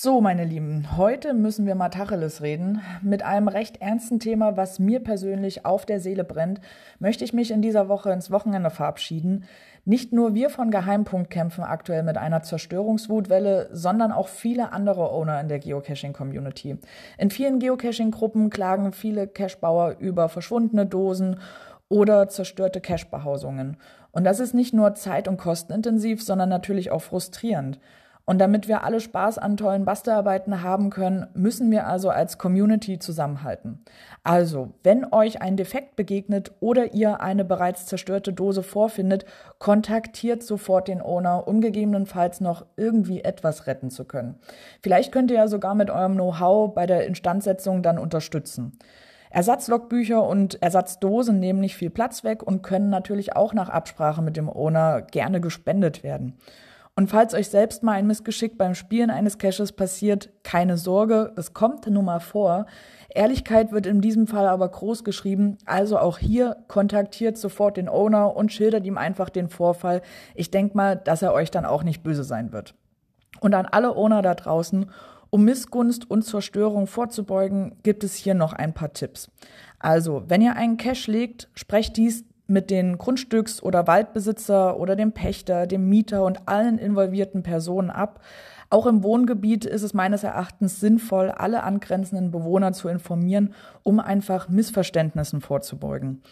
So, meine Lieben, heute müssen wir mal Tacheles reden. Mit einem recht ernsten Thema, was mir persönlich auf der Seele brennt, möchte ich mich in dieser Woche ins Wochenende verabschieden. Nicht nur wir von Geheimpunkt kämpfen aktuell mit einer Zerstörungswutwelle, sondern auch viele andere Owner in der Geocaching-Community. In vielen Geocaching-Gruppen klagen viele Cachebauer über verschwundene Dosen oder zerstörte Cache-Behausungen. Und das ist nicht nur zeit- und kostenintensiv, sondern natürlich auch frustrierend. Und damit wir alle Spaß an tollen Bastelarbeiten haben können, müssen wir also als Community zusammenhalten. Also, wenn euch ein Defekt begegnet oder ihr eine bereits zerstörte Dose vorfindet, kontaktiert sofort den Owner, um gegebenenfalls noch irgendwie etwas retten zu können. Vielleicht könnt ihr ja sogar mit eurem Know-how bei der Instandsetzung dann unterstützen. Ersatzlogbücher und Ersatzdosen nehmen nicht viel Platz weg und können natürlich auch nach Absprache mit dem Owner gerne gespendet werden. Und falls euch selbst mal ein Missgeschick beim Spielen eines Caches passiert, keine Sorge, es kommt nun mal vor. Ehrlichkeit wird in diesem Fall aber groß geschrieben, also auch hier kontaktiert sofort den Owner und schildert ihm einfach den Vorfall. Ich denke mal, dass er euch dann auch nicht böse sein wird. Und an alle Owner da draußen, um Missgunst und Zerstörung vorzubeugen, gibt es hier noch ein paar Tipps. Also, wenn ihr einen Cache legt, sprecht dies mit den Grundstücks- oder Waldbesitzer oder dem Pächter, dem Mieter und allen involvierten Personen ab. Auch im Wohngebiet ist es meines Erachtens sinnvoll, alle angrenzenden Bewohner zu informieren, um einfach Missverständnissen vorzubeugen.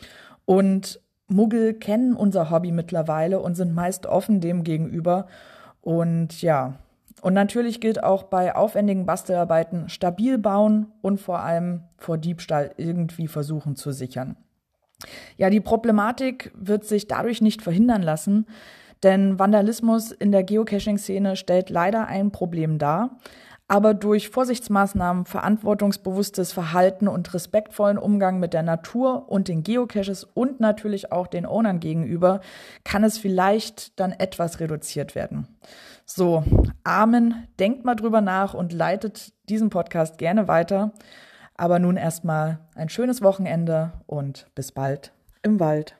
Und Muggel kennen unser Hobby mittlerweile und sind meist offen dem gegenüber. Und ja, und natürlich gilt auch bei aufwendigen Bastelarbeiten stabil bauen und vor allem vor Diebstahl irgendwie versuchen zu sichern. Ja, die Problematik wird sich dadurch nicht verhindern lassen, denn Vandalismus in der Geocaching-Szene stellt leider ein Problem dar. Aber durch Vorsichtsmaßnahmen, verantwortungsbewusstes Verhalten und respektvollen Umgang mit der Natur und den Geocaches und natürlich auch den Ownern gegenüber kann es vielleicht dann etwas reduziert werden. So, Amen, denkt mal drüber nach und leitet diesen Podcast gerne weiter. Aber nun erstmal ein schönes Wochenende und bis bald im Wald.